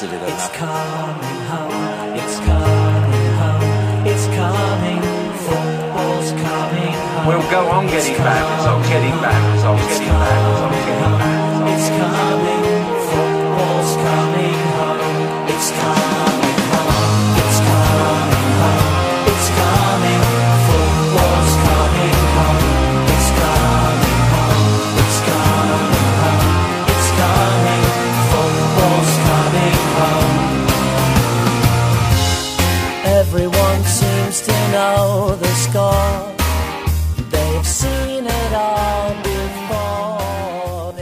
Positive It's enough. coming home. It's coming home. It's coming. Football's coming home. We'll go on getting back, on getting back, on getting back, on getting back. It's coming.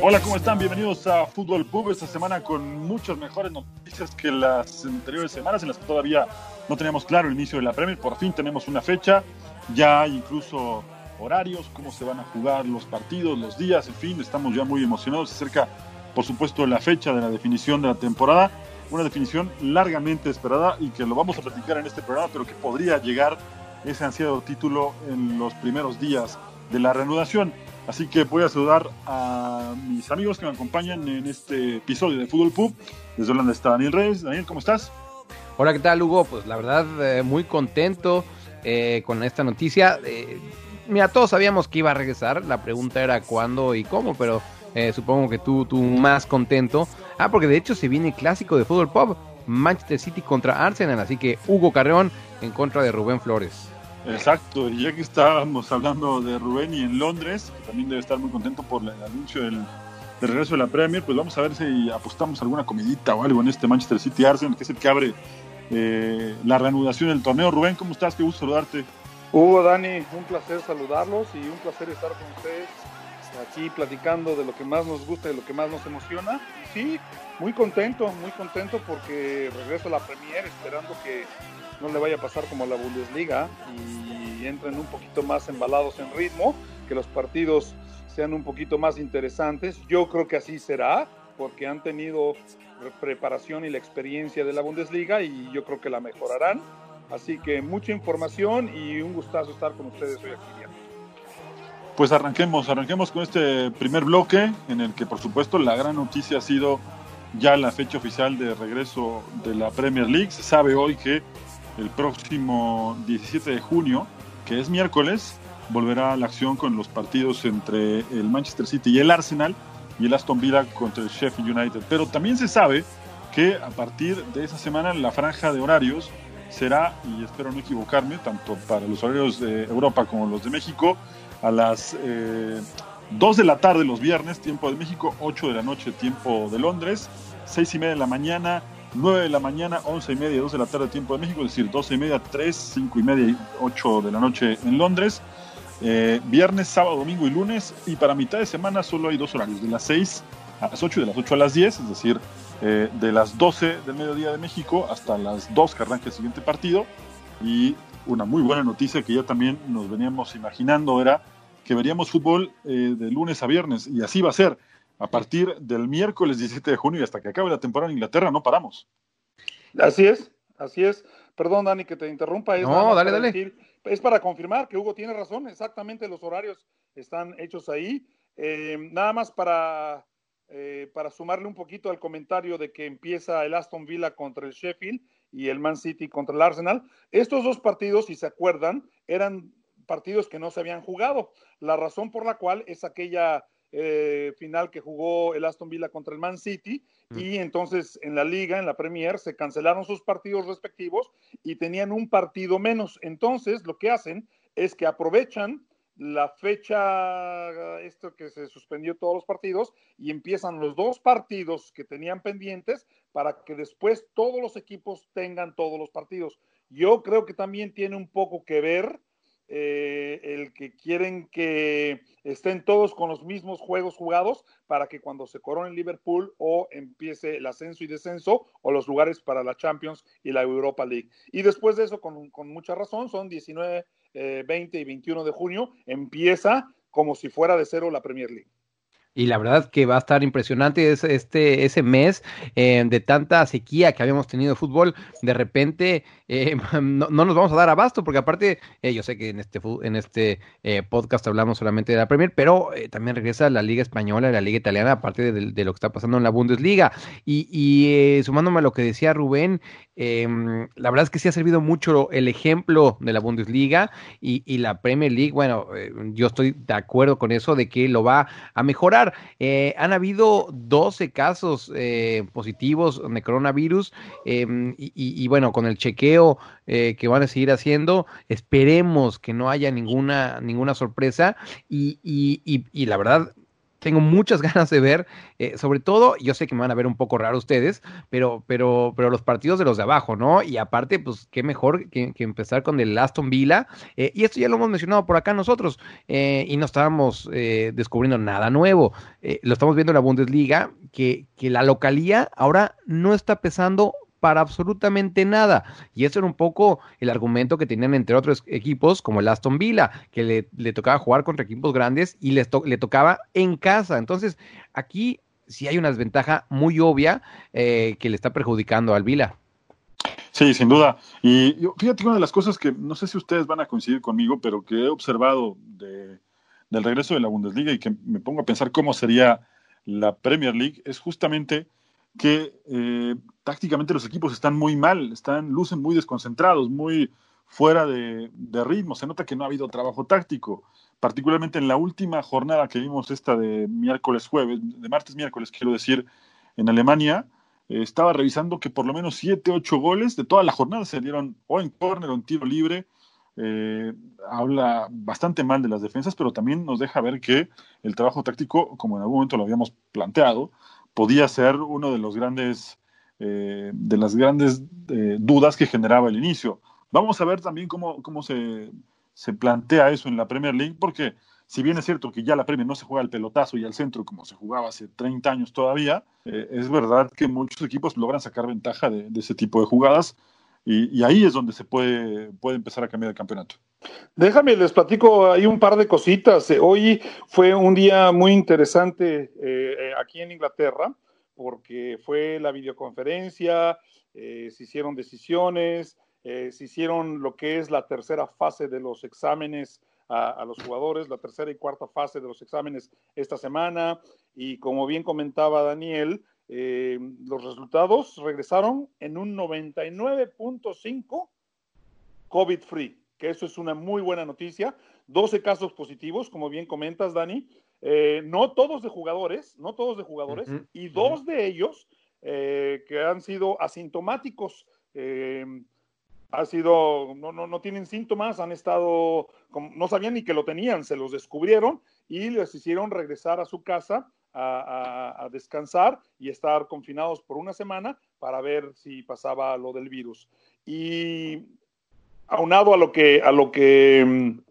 Hola, ¿cómo están? Bienvenidos a Fútbol Pub esta semana con muchas mejores noticias que las anteriores semanas en las que todavía no teníamos claro el inicio de la Premier. Por fin tenemos una fecha, ya hay incluso horarios, cómo se van a jugar los partidos, los días, en fin, estamos ya muy emocionados acerca, por supuesto, de la fecha de la definición de la temporada. Una definición largamente esperada y que lo vamos a platicar en este programa, pero que podría llegar ese ansiado título en los primeros días de la reanudación. Así que voy a saludar a mis amigos que me acompañan en este episodio de Fútbol Pub. Desde Holanda está Daniel Reyes. Daniel, ¿cómo estás? Hola, ¿qué tal, Hugo? Pues la verdad, eh, muy contento eh, con esta noticia. Eh, mira, todos sabíamos que iba a regresar. La pregunta era cuándo y cómo, pero eh, supongo que tú, tú más contento. Ah, porque de hecho se viene el clásico de fútbol pop. Manchester City contra Arsenal. Así que Hugo Carreón en contra de Rubén Flores. Exacto, y ya que estábamos hablando de Rubén y en Londres, que también debe estar muy contento por el anuncio del, regreso de la Premier, pues vamos a ver si apostamos alguna comidita o algo en este Manchester City Arsenal, que es el que abre eh, la reanudación del torneo. Rubén, ¿cómo estás? Qué gusto saludarte. Hugo, Dani, un placer saludarlos y un placer estar con ustedes aquí platicando de lo que más nos gusta y de lo que más nos emociona. Sí, muy contento, muy contento porque regreso a la Premier esperando que no le vaya a pasar como a la Bundesliga y entren un poquito más embalados en ritmo, que los partidos sean un poquito más interesantes. Yo creo que así será porque han tenido preparación y la experiencia de la Bundesliga y yo creo que la mejorarán. Así que mucha información y un gustazo estar con ustedes hoy aquí. Pues arranquemos, arranquemos con este primer bloque en el que por supuesto la gran noticia ha sido ya la fecha oficial de regreso de la Premier League. Se sabe hoy que el próximo 17 de junio, que es miércoles, volverá a la acción con los partidos entre el Manchester City y el Arsenal y el Aston Villa contra el Sheffield United. Pero también se sabe que a partir de esa semana la franja de horarios será, y espero no equivocarme, tanto para los horarios de Europa como los de México, a las eh, 2 de la tarde los viernes, tiempo de México, 8 de la noche, tiempo de Londres, 6 y media de la mañana, 9 de la mañana, 11 y media, 2 de la tarde, tiempo de México, es decir, 12 y media, 3, 5 y media y 8 de la noche en Londres. Eh, viernes, sábado, domingo y lunes. Y para mitad de semana solo hay dos horarios, de las 6 a las 8 y de las 8 a las 10, es decir, eh, de las 12 del mediodía de México hasta las 2 que arranca el siguiente partido. Y una muy buena noticia que ya también nos veníamos imaginando era que veríamos fútbol eh, de lunes a viernes. Y así va a ser. A partir del miércoles 17 de junio y hasta que acabe la temporada en Inglaterra, no paramos. Así es, así es. Perdón, Dani, que te interrumpa. Es No, dale, para dale. decir- es para confirmar que Hugo tiene razón. Exactamente, los horarios están hechos ahí. Eh, nada más para, eh, para sumarle un poquito al comentario de que empieza el Aston Villa contra el Sheffield y el Man City contra el Arsenal. Estos dos partidos, si se acuerdan, eran partidos que no se habían jugado. La razón por la cual es aquella eh, final que jugó el Aston Villa contra el Man City y entonces en la liga, en la Premier, se cancelaron sus partidos respectivos y tenían un partido menos. Entonces lo que hacen es que aprovechan la fecha, esto que se suspendió todos los partidos, y empiezan los dos partidos que tenían pendientes para que después todos los equipos tengan todos los partidos. Yo creo que también tiene un poco que ver eh, el que quieren que estén todos con los mismos juegos jugados para que cuando se corone Liverpool o empiece el ascenso y descenso o los lugares para la Champions y la Europa League. Y después de eso, con, mucha razón, son 19, eh, 20 y 21 de junio, empieza como si fuera de cero la Premier League. Y la verdad que va a estar impresionante ese, este, ese mes eh, de tanta sequía que habíamos tenido de fútbol. De repente eh, no, no, nos vamos a dar abasto, porque aparte, eh, yo sé que en este, en este eh, podcast hablamos solamente de la Premier, pero también regresa la Liga Española la Liga Italiana, aparte de, lo que está pasando en la Bundesliga. Y, y sumándome a lo que decía Rubén, em, la verdad es que sí ha servido mucho el ejemplo de la Bundesliga y, la Premier League. Bueno, yo estoy de acuerdo con eso de que lo va a mejorar. Eh, han habido 12 casos eh, positivos de coronavirus y, y, y, bueno, con el chequeo eh, que van a seguir haciendo, esperemos que no haya ninguna, ninguna sorpresa y, y la verdad tengo muchas ganas de ver, eh, sobre todo, yo sé que me van a ver un poco raro ustedes, pero, pero, pero los partidos de los de abajo, ¿no? Y aparte, pues qué mejor que, empezar con el Aston Villa, eh, y esto ya lo hemos mencionado por acá nosotros, eh, y no estábamos descubriendo nada nuevo, lo estamos viendo en la Bundesliga, que, que la localía ahora no está pesando para absolutamente nada. Y eso era un poco el argumento que tenían entre otros equipos, como el Aston Villa, que le, tocaba jugar contra equipos grandes y les to le tocaba en casa. Entonces, aquí sí hay una desventaja muy obvia eh, que le está perjudicando al Villa. Sí, sin duda. Y fíjate que una de las cosas que no sé si ustedes van a coincidir conmigo, pero que he observado de, del regreso de la Bundesliga y que me pongo a pensar cómo sería la Premier League es justamente que eh, tácticamente los equipos están muy mal, están, lucen muy desconcentrados, muy fuera de, ritmo. Se nota que no ha habido trabajo táctico, particularmente en la última jornada que vimos, esta de miércoles jueves, de martes miércoles, quiero decir, en Alemania. Eh, estaba revisando que por lo menos 7, 8 goles de toda la jornada se dieron o en córner o en tiro libre. Eh, habla bastante mal de las defensas, pero también nos deja ver que el trabajo táctico, como en algún momento lo habíamos planteado, podía ser uno de los grandes eh, de las grandes eh, dudas que generaba el inicio. Vamos a ver también cómo, cómo se, se, plantea eso en la Premier League, porque si bien es cierto que ya la Premier no se juega al pelotazo y al centro como se jugaba hace 30 años todavía, eh, es verdad que muchos equipos logran sacar ventaja de, de ese tipo de jugadas y, y, ahí es donde se puede, puede empezar a cambiar el campeonato. Déjame, les platico ahí un par de cositas. Hoy fue un día muy interesante eh, aquí en Inglaterra porque fue la videoconferencia, eh, se hicieron decisiones, eh, se hicieron lo que es la tercera fase de los exámenes a, a, los jugadores, la tercera y cuarta fase de los exámenes esta semana. Y como bien comentaba Daniel, eh, los resultados regresaron en un 99.5 COVID free, que eso es una muy buena noticia. 12 casos positivos, como bien comentas, Dani. Eh, no todos de jugadores, no todos de jugadores, uh -huh. y dos uh -huh. de ellos eh, que han sido asintomáticos, eh, ha sido, no, no, no, tienen síntomas, han estado, no sabían ni que lo tenían, se los descubrieron y les hicieron regresar a su casa a, a, a descansar y estar confinados por una semana para ver si pasaba lo del virus. Y aunado a lo que, a lo que um,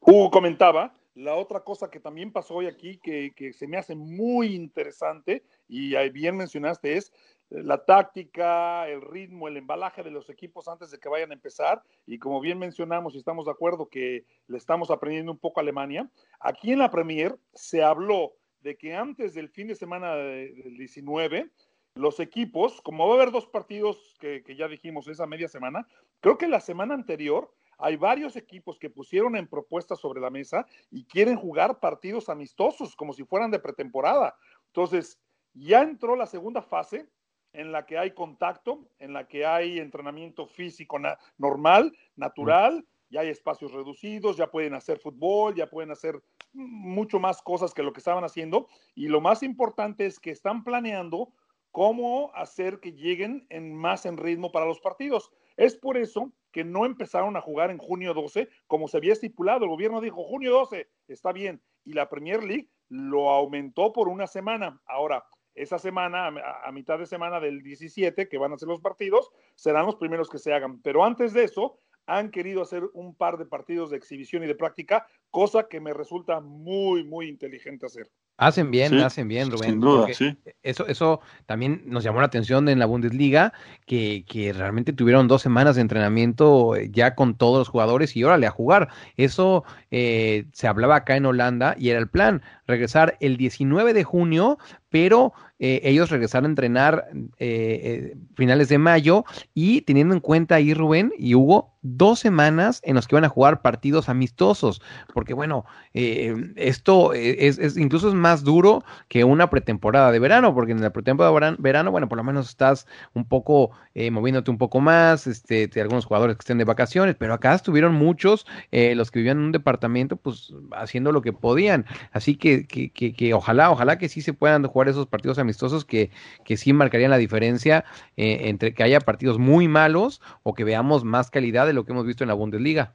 Hugo comentaba, la otra cosa que también pasó hoy aquí, que, que, se me hace muy interesante, y bien mencionaste, es la táctica, el ritmo, el embalaje de los equipos antes de que vayan a empezar. Y como bien mencionamos y estamos de acuerdo que le estamos aprendiendo un poco a Alemania, aquí en la Premier se habló de que antes del fin de semana del 19, los equipos, como va a haber dos partidos que, ya dijimos esa media semana, creo que la semana anterior hay varios equipos que pusieron en propuestas sobre la mesa y quieren jugar partidos amistosos como si fueran de pretemporada. Entonces, ya entró la segunda fase en la que hay contacto, en la que hay entrenamiento físico normal, natural, ya hay espacios reducidos, ya pueden hacer fútbol, ya pueden hacer mucho más cosas que lo que estaban haciendo. Y lo más importante es que están planeando cómo hacer que lleguen en más en ritmo para los partidos. Es por eso que no empezaron a jugar en junio 12 como se había estipulado. El gobierno dijo junio 12, está bien. Y la Premier League lo aumentó por una semana. Ahora, esa semana, a, a, mitad de semana del 17, que van a ser los partidos, serán los primeros que se hagan. Pero antes de eso, han querido hacer un par de partidos de exhibición y de práctica, cosa que me resulta muy, muy inteligente hacer. Hacen bien, sí, hacen bien, Rubén. Sin duda, sí. Eso, eso también nos llamó la atención en la Bundesliga, que, que, realmente tuvieron dos semanas de entrenamiento ya con todos los jugadores y órale a jugar. Eso eh, se hablaba acá en Holanda y era el plan, regresar el 19 de junio, pero eh, ellos regresaron a entrenar eh, eh, finales de mayo y teniendo en cuenta ahí Rubén y Hugo, dos semanas en los que van a jugar partidos amistosos, porque bueno, eh, esto es, es, incluso es más duro que una pretemporada de verano, porque en la pretemporada de verano, bueno, por lo menos estás un poco moviéndote un poco más, este, de algunos jugadores que estén de vacaciones, pero acá estuvieron muchos, los que vivían en un departamento, pues haciendo lo que podían, así que, que, que, que ojalá, ojalá que sí se puedan jugar esos partidos amistosos que, que sí marcarían la diferencia eh, entre que haya partidos muy malos o que veamos más calidad de lo que hemos visto en la Bundesliga.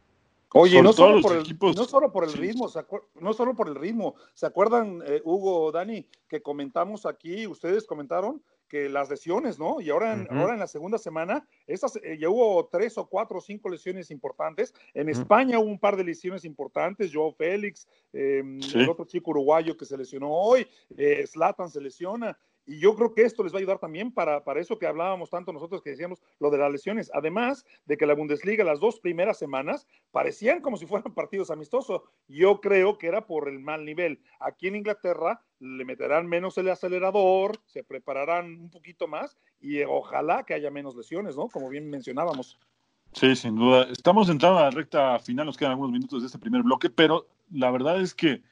Oye, no solo, por el, equipos... no solo, por el, ritmo, no solo por el ritmo. ¿Se acuerdan, eh, Hugo, Dani, que comentamos aquí, ustedes comentaron que las lesiones, ¿no? Y ahora en, uh -huh. ahora en la segunda semana, esas, eh, ya hubo tres o cuatro o cinco lesiones importantes. En uh -huh. España hubo un par de lesiones importantes, Joao Félix, eh, sí. el otro chico uruguayo que se lesionó hoy, Slatan eh, se lesiona. Y yo creo que esto les va a ayudar también para, para eso que hablábamos tanto nosotros que decíamos lo de las lesiones. Además de que la Bundesliga las dos primeras semanas parecían como si fueran partidos amistosos. Yo creo que era por el mal nivel. Aquí en Inglaterra le meterán menos el acelerador, se prepararán un poquito más y ojalá que haya menos lesiones, ¿no? Como bien mencionábamos. Sí, sin duda. Estamos entrando a la recta final, nos quedan algunos minutos de este primer bloque, pero la verdad es que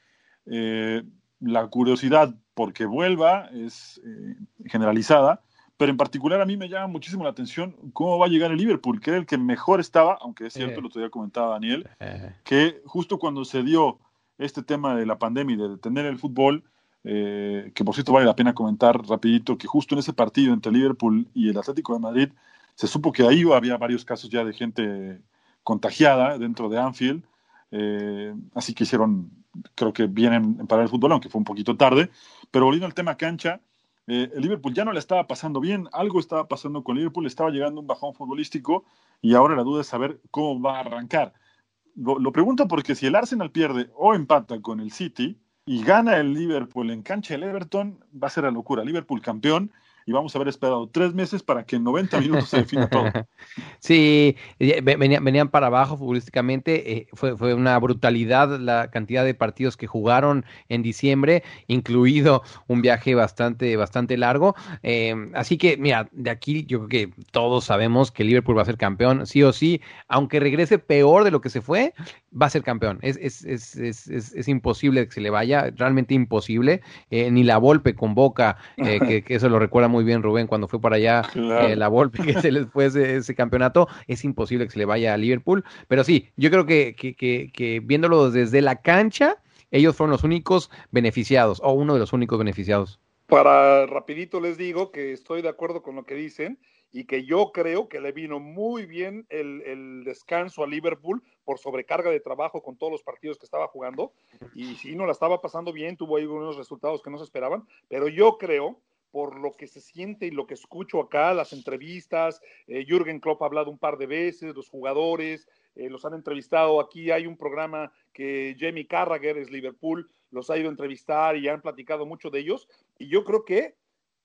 eh, la curiosidad porque vuelva es eh, generalizada, pero en particular a mí me llama muchísimo la atención cómo va a llegar el Liverpool, que era el que mejor estaba, aunque es cierto, eh. lo todavía comentaba Daniel, eh. que justo cuando se dio este tema de la pandemia y de detener el fútbol, eh, que por cierto vale la pena comentar rapidito, que justo en ese partido entre Liverpool y el Atlético de Madrid, se supo que ahí había varios casos ya de gente contagiada dentro de Anfield, así que hicieron creo que vienen para el fútbol, aunque fue un poquito tarde. Pero volviendo al tema cancha, eh, el Liverpool ya no le estaba pasando bien, algo estaba pasando con Liverpool, estaba llegando un bajón futbolístico y ahora la duda es saber cómo va a arrancar. Lo, lo pregunto porque si el Arsenal pierde o empata con el City y gana el Liverpool en cancha del Everton, va a ser la locura. Liverpool campeón y vamos a haber esperado tres meses para que en 90 minutos se defina todo. Sí, venían, venían para abajo futbolísticamente, eh, fue, fue una brutalidad la cantidad de partidos que jugaron en diciembre, incluido un viaje bastante, bastante largo. Eh, así que, mira, de aquí yo creo que todos sabemos que Liverpool va a ser campeón, sí o sí, aunque regrese peor de lo que se fue, va a ser campeón. Es, es, es, es, es imposible que se le vaya, realmente imposible. Eh, ni la Volpe convoca, que, que eso lo recuerda muy muy bien Rubén cuando fue para allá claro. eh, la Volpe que se les fue ese, ese, campeonato es imposible que se le vaya a Liverpool. Pero sí yo creo que, que, que, que viéndolo desde la cancha ellos fueron los únicos beneficiados o uno de los únicos beneficiados. Para rapidito les digo que estoy de acuerdo con lo que dicen y que yo creo que le vino muy bien el, el, descanso a Liverpool por sobrecarga de trabajo con todos los partidos que estaba jugando. Y si no la estaba pasando bien, tuvo ahí unos resultados que no se esperaban, pero yo creo por lo que se siente y lo que escucho acá, las entrevistas, eh, Jürgen Klopp ha hablado un par de veces, los jugadores, eh, los han entrevistado, aquí hay un programa que Jamie Carragher es Liverpool, los ha ido a entrevistar y han platicado mucho de ellos, y yo creo que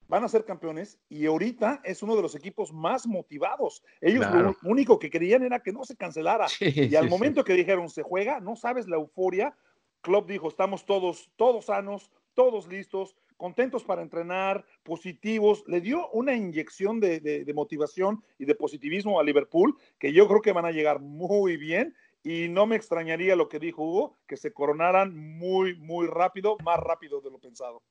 van a ser campeones y ahorita es uno de los equipos más motivados. Ellos claro. lo único que querían era que no se cancelara. Sí, y al sí, momento sí. que dijeron se juega, no sabes la euforia. Klopp dijo, estamos todos, todos sanos, todos listos, contentos para entrenar, positivos, le dio una inyección de, de, de, motivación y de positivismo a Liverpool, que yo creo que van a llegar muy bien y no me extrañaría lo que dijo Hugo, que se coronaran muy, muy rápido, más rápido de lo pensado.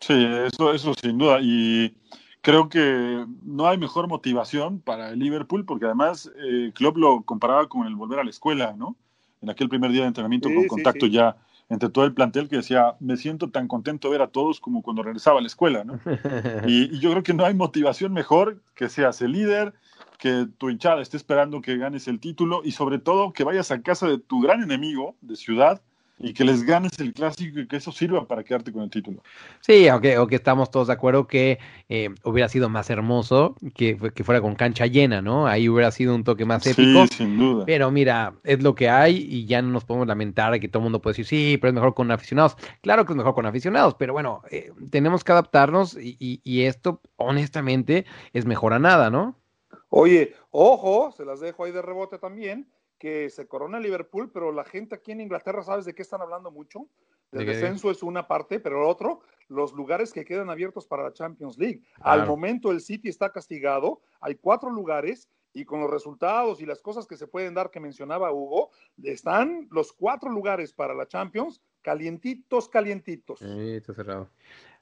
Sí, eso, eso sin duda. Y creo que no hay mejor motivación para el Liverpool, porque además eh, Klopp lo comparaba con el volver a la escuela, ¿no? En aquel primer día de entrenamiento Sí, con sí, contacto sí. ya entre todo el plantel que decía, me siento tan contento de ver a todos como cuando regresaba a la escuela, ¿no? Y, y yo creo que no hay motivación mejor que seas el líder, que tu hinchada esté esperando que ganes el título y sobre todo que vayas a casa de tu gran enemigo de ciudad y que les ganes el clásico y que eso sirva para quedarte con el título. Sí, aunque, aunque estamos todos de acuerdo que eh, hubiera sido más hermoso que, fue- que fuera con cancha llena, ¿no? Ahí hubiera sido un toque más épico. Sí, sin duda. Pero mira, es lo que hay y ya no nos podemos lamentar de que todo el mundo puede decir, sí, pero es mejor con aficionados. Claro que es mejor con aficionados, pero bueno, eh, tenemos que adaptarnos y, y- y esto, honestamente, es mejor a nada, ¿no? Oye, ojo, se las dejo ahí de rebote también, que se corona Liverpool, pero la gente aquí en Inglaterra, ¿sabes de qué están hablando mucho? ¿De El descenso es una parte, pero el otro, los lugares que quedan abiertos para la Champions League. Al Claro. momento el City está castigado, hay cuatro lugares y con los resultados y las cosas que se pueden dar que mencionaba Hugo, están los cuatro lugares para la Champions calientitos, calientitos. Sí, está cerrado.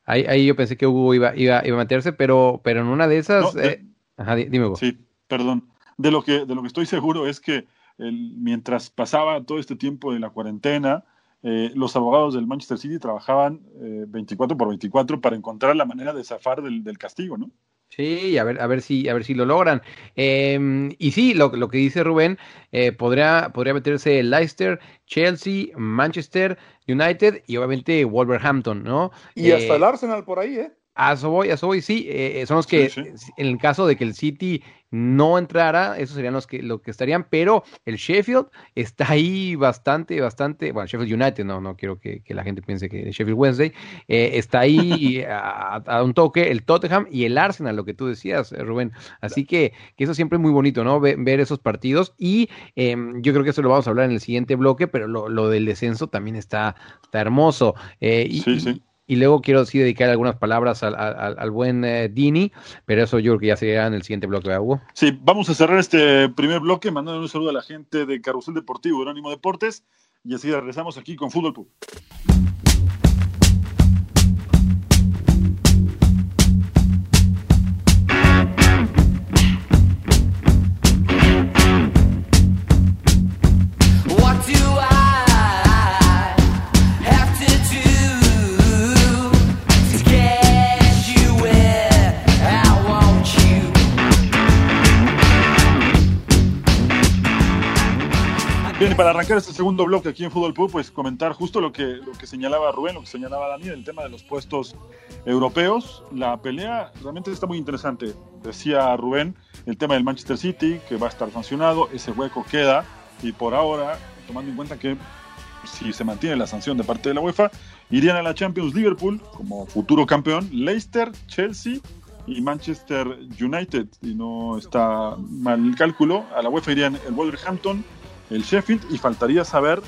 Ahí, ahí yo pensé que Hugo iba, iba, iba a meterse, pero, pero en una de esas... No, de- eh, Ajá, di- dime Hugo. Sí, perdón. De lo que, de lo que estoy seguro es que el- mientras pasaba todo este tiempo de la cuarentena, eh, los abogados del Manchester City trabajaban eh, 24 por 24 para encontrar la manera de zafar del, del castigo, ¿no? Sí, a ver, a ver si, a ver si lo logran. Eh, y sí, lo, lo que dice Rubén, eh, podría, podría meterse Leicester, Chelsea, Manchester United y obviamente Wolverhampton, ¿no? Y Eh, hasta el Arsenal por ahí, ¿eh? A eso voy, a eso voy, sí, eh, son los que, Sí, en el caso de que el City no entrara, esos serían los que, lo que estarían, pero el Sheffield está ahí bastante, bastante, bueno, Sheffield United, no, no quiero que, que la gente piense que Sheffield Wednesday, eh, está ahí a, a un toque el Tottenham y el Arsenal, lo que tú decías, eh, Rubén, así que, que eso siempre es muy bonito, ¿no? Ve- ver esos partidos y eh, yo creo que eso lo vamos a hablar en el siguiente bloque, pero lo, lo del descenso también está, está hermoso. Eh, y, Sí, sí. Y luego quiero sí dedicar algunas palabras al, al- buen eh, Dini, pero eso yo creo que ya sería en el siguiente bloque, ¿verdad, Hugo? Sí, vamos a cerrar este primer bloque mandando un saludo a la gente de Carrusel Deportivo, Anónimo Deportes, y así regresamos aquí con Fútbol Pub. Bien, y para arrancar este segundo bloque aquí en Fútbol Pub, pues comentar justo lo que, lo que señalaba Rubén, lo que señalaba Daniel, el tema de los puestos europeos. La pelea realmente está muy interesante. Decía Rubén, el tema del Manchester City, que va a estar sancionado, ese hueco queda, y por ahora, tomando en cuenta que si se mantiene la sanción de parte de la UEFA, irían a la Champions Liverpool como futuro campeón, Leicester, Chelsea y Manchester United. Y no está mal el cálculo. A la UEFA irían el Wolverhampton, el Sheffield y faltaría saber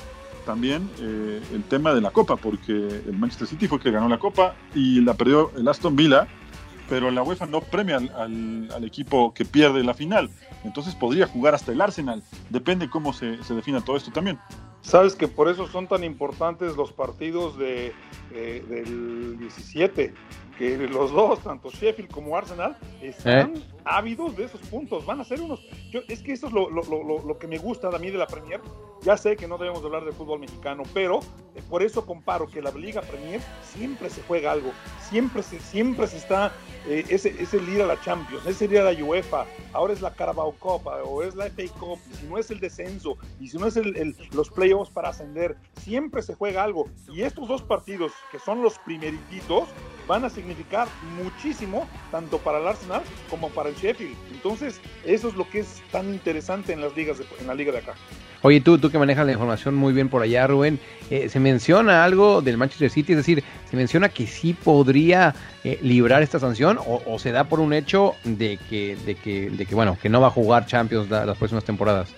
también eh, el tema de la Copa, porque el Manchester City fue el que ganó la Copa y la perdió el Aston Villa, pero la UEFA no premia al, al- al equipo que pierde la final. Entonces podría jugar hasta el Arsenal. Depende cómo se, se defina todo esto también. Sabes que por eso son tan importantes los partidos de, eh, del 17, que los dos, tanto Sheffield como Arsenal, están ávidos de esos puntos. Van a ser unos. Yo, es que eso es lo, lo- lo- lo- que me gusta a mí de la Premier. Ya sé que no debemos de hablar de fútbol mexicano, pero eh, por eso comparo que la Liga Premier siempre se juega algo. Siempre se, siempre se está. eh, es el ir a la Champions, es el ir a la UEFA, ahora es la Carabao Cup o es la FA Cup, y si no es el descenso, y si no es el- el- los playoffs para ascender, siempre se juega algo. Y estos dos partidos, que son los primeritos, van a significar muchísimo, tanto para el Arsenal como para el Sheffield. Entonces, eso es lo que es tan interesante en las ligas de- en la liga de acá. Oye, tú, tú que manejas la información muy bien por allá, Rubén, eh, se menciona algo del Manchester City, es decir, se menciona que sí podría eh, librar esta sanción o, o se da por un hecho de que, de que, de que bueno, que no va a jugar Champions la- las próximas temporadas.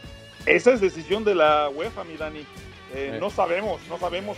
Esa es decisión de la UEFA, mi Dani. Eh. No sabemos, no sabemos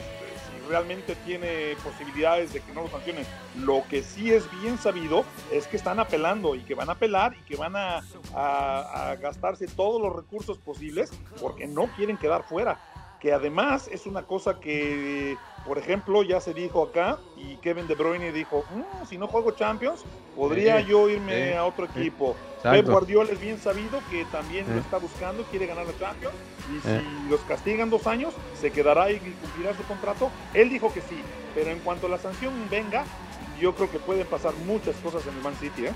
realmente tiene posibilidades de que no lo sancionen. Lo que sí es bien sabido es que están apelando y que van a apelar y que van a, a- a gastarse todos los recursos posibles porque no quieren quedar fuera. que además es una cosa que, por ejemplo, ya se dijo acá y Kevin De Bruyne dijo, "Mm, si no juego Champions, podría Sí, yo irme sí, a otro equipo. Exacto. Pep Guardiola es bien sabido que también lo está buscando, quiere ganar la Champions y si Sí. los castigan dos años, se quedará y cumplirá su contrato. Él dijo que sí, pero en cuanto la sanción venga, yo creo que pueden pasar muchas cosas en el Man City, ¿eh?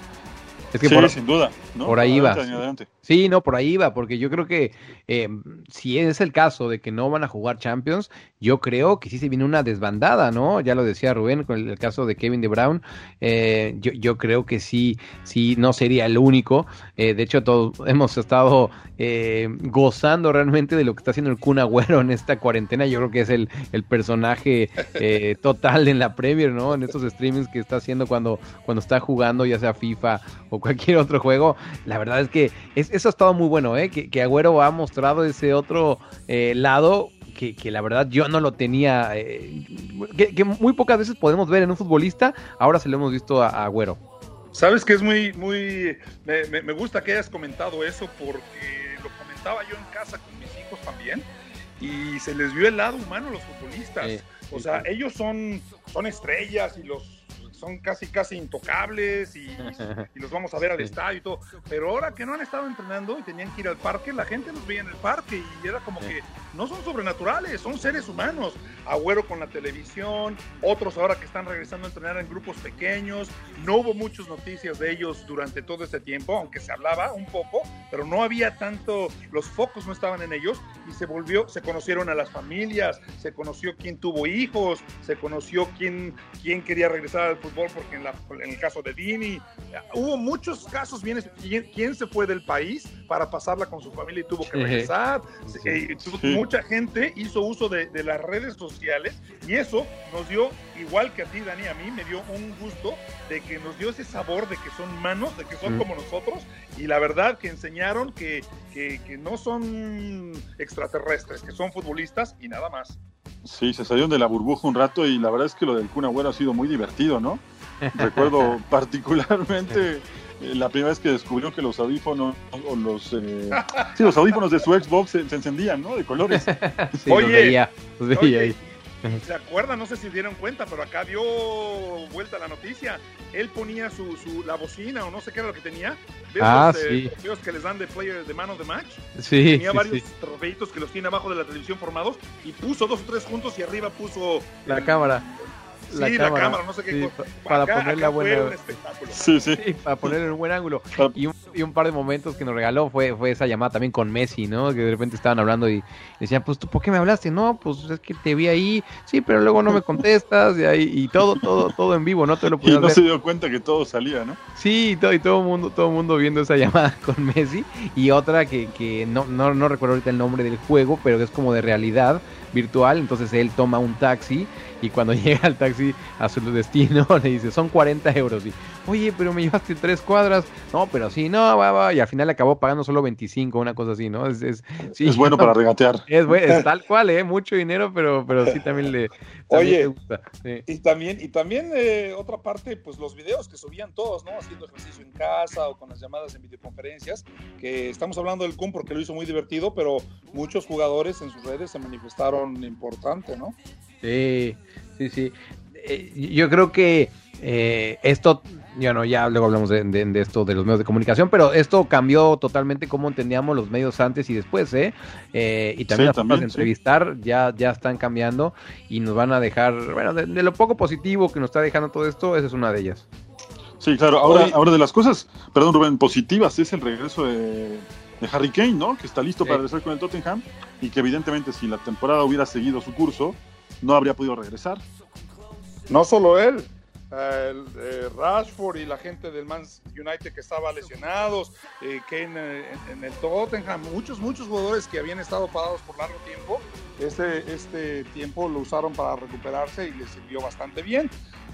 Es que sí, por, sin duda. ¿no? por ahí va. Adelante, adelante. Sí, no, por ahí va, porque yo creo que eh, si es el caso de que no van a jugar Champions, yo creo que sí se viene una desbandada, ¿no? Ya lo decía Rubén con el, el caso de Kevin De Brown. eh, yo, yo creo que sí, sí, no sería el único. Eh, de hecho, todos hemos estado eh, gozando realmente de lo que está haciendo el Kun Agüero en esta cuarentena. Yo creo que es el, el personaje total en la Premier, ¿no? En estos streamings que está haciendo cuando, cuando está jugando, ya sea FIFA o cualquier otro juego. La verdad es que es- eso ha estado muy bueno, ¿eh? Que, que Agüero ha mostrado ese otro eh, lado que, que la verdad yo no lo tenía, eh, que, que muy pocas veces podemos ver en un futbolista, ahora se lo hemos visto a, a Agüero. Sabes que es muy, muy, me, me- me gusta que hayas comentado eso porque lo comentaba yo en casa con mis hijos también y se les vio el lado humano a los futbolistas. Sí, o sí, sea, sí. ellos son, son estrellas y los son casi casi intocables y, y los vamos a ver al estadio y todo. Pero ahora que no han estado entrenando y tenían que ir al parque, la gente los veía en el parque y era como que no son sobrenaturales, son seres humanos. Agüero con la televisión, otros ahora que están regresando a entrenar en grupos pequeños. No hubo muchas noticias de ellos durante todo este tiempo, aunque se hablaba un poco, pero no había tanto, los focos no estaban en ellos y se volvió, se conocieron a las familias, se conoció quién tuvo hijos, se conoció quién, quién quería regresar al fútbol, porque en, la- en el caso de Dini, hubo muchos casos bien, quién, quién se fue del país para pasarla con su familia y tuvo que regresar. Sí. Eh. Mucha gente hizo uso de, de las redes sociales y eso nos dio, igual que a ti, Dani, a mí, me dio un gusto de que nos dio ese sabor de que son humanos, de que son Mm. como nosotros y la verdad que enseñaron que, que, que no son extraterrestres, que son futbolistas y nada más. Sí, se salieron de la burbuja un rato y la verdad es que lo del Kun Agüero ha sido muy divertido, ¿no? Recuerdo particularmente eh, la primera vez que descubrió que los audífonos o los eh, sí, los audífonos de su Xbox se, se encendían, ¿no? De colores. Sí, Oye, los veía, los veía Oye, ahí. ¿Se acuerdan? No sé si dieron cuenta, pero acá dio vuelta la noticia. Él ponía su, su- la bocina o no sé qué era lo que tenía. ¿Ves Ah, los, eh, sí. trofeos que les dan de player de man of the match? Sí, tenía sí, varios trofeitos que los tiene abajo de la televisión formados y puso dos o tres juntos y arriba puso La el- cámara. Sí, la la, cámara, cámara, no sé qué sí, cosa. pa- para Acá- ponerla acá buena. un espectáculo. Sí, sí. Sí, para ponerlo en un buen ángulo. Y un, y un par de momentos que nos regaló fue, fue esa llamada también con Messi, ¿no? Que de repente estaban hablando y decían, pues, ¿tú por qué me hablaste? No, pues es que te vi ahí, sí, pero luego no me contestas y, ahí, y todo, todo, todo en vivo, ¿no? Te lo Y no ver. se dio cuenta que todo salía, ¿no? Sí, y todo, y todo el mundo, todo el mundo viendo esa llamada con Messi. Y otra que, que no, no, no recuerdo ahorita el nombre del juego, pero que es como de realidad virtual. Entonces él toma un taxi y cuando llega al taxi a su destino le dice, son 40 euros. Y, oye, pero me llevaste tres cuadras. No, pero sí, no, va, va. Y al final acabó pagando solo 25, una cosa así, ¿no? Es, es, sí, es bueno para regatear. Es, es tal cual, ¿eh? Mucho dinero, pero, pero sí también le... también Oye. gusta, sí. Y también, y también eh, otra parte, pues los videos que subían todos, ¿no? Haciendo ejercicio en casa o con las llamadas en videoconferencias, que estamos hablando del Kun porque lo hizo muy divertido, pero muchos jugadores en sus redes se manifestaron importante, ¿no? Sí, sí, sí. Eh, yo creo que eh, esto, ya no, ya luego hablamos de, de- de esto de los medios de comunicación, pero esto cambió totalmente cómo entendíamos los medios antes y después, ¿eh? Eh, y también Sí, las formas de sí. entrevistar ya, ya están cambiando y nos van a dejar, bueno, de, de lo poco positivo que nos está dejando todo esto, esa es una de ellas. Sí, claro. Ahora, ahora de las cosas, perdón Rubén, positivas es el regreso de, de Harry Kane, ¿no? Que está listo Sí. para regresar con el Tottenham y que evidentemente si la temporada hubiera seguido su curso, no habría podido regresar. No solo él, el, eh, Rashford y la gente del Man United que estaba lesionados, eh, Kane eh, en, en el Tottenham, muchos, muchos jugadores que habían estado parados por largo tiempo, este, este tiempo lo usaron para recuperarse y les sirvió bastante bien.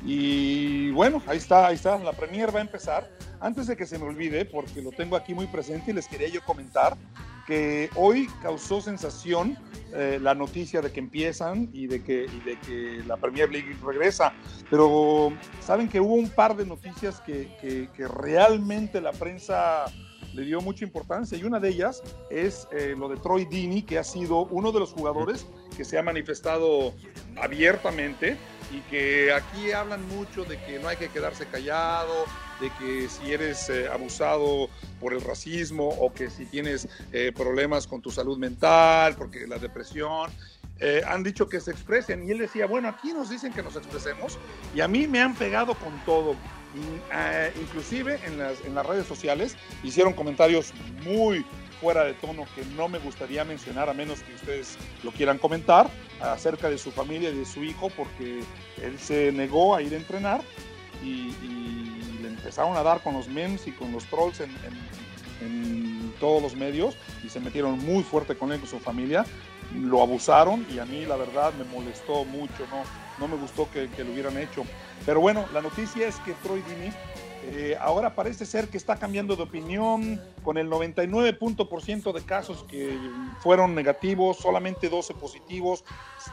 Y bueno, ahí está, ahí está, la Premier va a empezar. Antes de que se me olvide, porque lo tengo aquí muy presente y les quería yo comentar, que hoy causó sensación eh, la noticia de que empiezan y de que, y de que la Premier League regresa. Pero saben que hubo un par de noticias que, que- que realmente la prensa le dio mucha importancia y una de ellas es eh, lo de Troy Dini, que ha sido uno de los jugadores que se ha manifestado abiertamente y que aquí hablan mucho de que no hay que quedarse callado, de que si eres eh, abusado por el racismo o que si tienes eh, problemas con tu salud mental, porque la depresión, eh, han dicho que se expresen. Y él decía, bueno, aquí nos dicen que nos expresemos y a mí me han pegado con todo. Eh, inclusive en las, en las redes sociales hicieron comentarios muy fuera de tono que no me gustaría mencionar a menos que ustedes lo quieran comentar acerca de su familia y de su hijo porque él se negó a ir a entrenar y, le empezaron a dar con los memes y con los trolls en, todos los medios y se metieron muy fuerte con él con su familia. Lo abusaron y a mí la verdad me molestó mucho, no, no me gustó que, lo hubieran hecho. Pero bueno, la noticia es que Troy Dini eh, ahora parece ser que está cambiando de opinión con el 99% de casos que fueron negativos, solamente 12 positivos.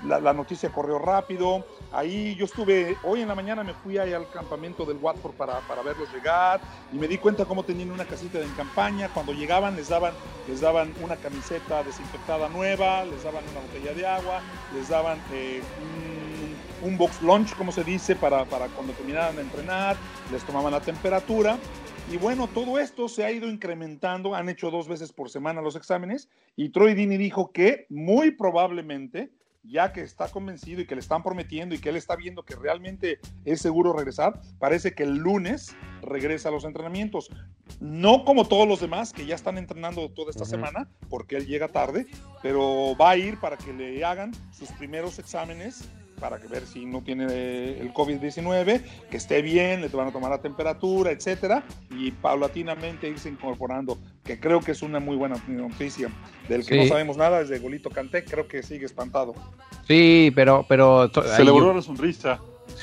La, noticia corrió rápido. Ahí yo estuve, hoy en la mañana me fui al campamento del Watford para, para verlos llegar y me di cuenta cómo tenían una casita de campaña. Cuando llegaban les daban, les daban una camiseta desinfectada nueva, les daban una botella de agua, les daban eh, un, un box lunch, como se dice, para, para cuando terminaran de entrenar, les tomaban la temperatura. Y bueno, todo esto se ha ido incrementando, han hecho dos veces por semana los exámenes y Troy Dini dijo que muy probablemente, ya que está convencido y que le están prometiendo y que él está viendo que realmente es seguro regresar, parece que el lunes regresa a los entrenamientos. No como todos los demás que ya están entrenando toda esta semana, porque él llega tarde, pero va a ir para que le hagan sus primeros exámenes para que ver si no tiene eh, el COVID-19, que esté bien, le van a tomar la temperatura, etcétera, y paulatinamente irse incorporando, que creo que es una muy buena noticia. Del que Sí. no sabemos nada es de Golito Canté, creo que sigue espantado. Sí, pero, pero Se le borró yo- la sonrisa.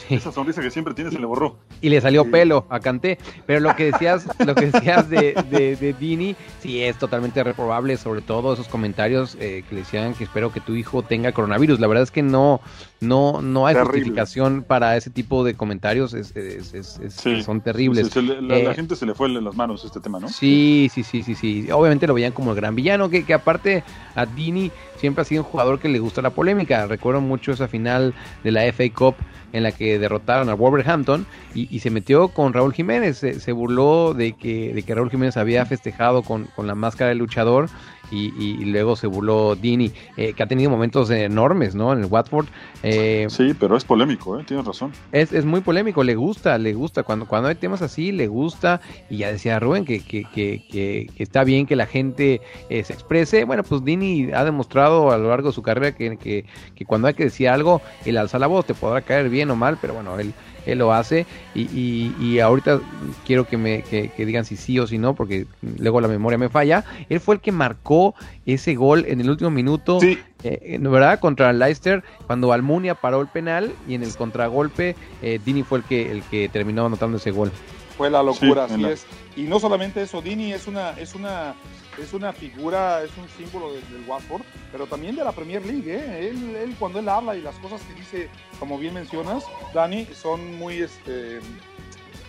Sí. Esa sonrisa que siempre tiene se le borró. y le salió Sí. pelo a Canté. Pero lo que decías, lo que decías de, de, de Dini, sí es totalmente reprobable, sobre todo esos comentarios eh, que le decían que espero que tu hijo tenga coronavirus. La verdad es que no, no, no hay Terrible. justificación para ese tipo de comentarios, es, es- es- es- Sí. son terribles. Se- se le- la, la Eh, gente se le fue en las manos este tema, ¿no? Sí, sí, sí, sí, sí. Obviamente lo veían como el gran villano, que, que aparte a Dini siempre ha sido un jugador que le gusta la polémica. Recuerdo mucho esa final de la FA Cup en la que derrotaron a Wolverhampton y, y se metió con Raúl Jiménez. Se, se burló de que, de que Raúl Jiménez había festejado con, con la máscara del luchador y, y- luego se burló Dini, eh, que ha tenido momentos enormes, ¿no? En el Watford. Eh, Sí, pero es polémico, ¿eh? tienes razón. es, es muy polémico, le gusta, le gusta. Cuando, cuando hay temas así, le gusta. Y ya decía Rubén que, que, que, que- que está bien que la gente eh, se exprese. Bueno, pues Dini ha demostrado a lo largo de su carrera que, que, que cuando hay que decir algo, él alza la voz, te podrá caer bien o mal, pero bueno, él, él lo hace. Y, y, y ahorita quiero que me que, que digan si sí o si no, porque luego la memoria me falla. Él fue el que marcó ese gol en el último minuto. Sí, Eh, ¿verdad? Contra el Leicester, cuando Almunia paró el penal y en el contragolpe, eh, Dini fue el que, el que terminó anotando ese gol. Fue la locura, Sí, así la- es. Y no solamente eso, Dini es una, es una, es una figura, es un símbolo de- del Watford, pero también de la Premier League, ¿eh? Él, él cuando él habla y las cosas que dice, como bien mencionas, Dani, son muy, este,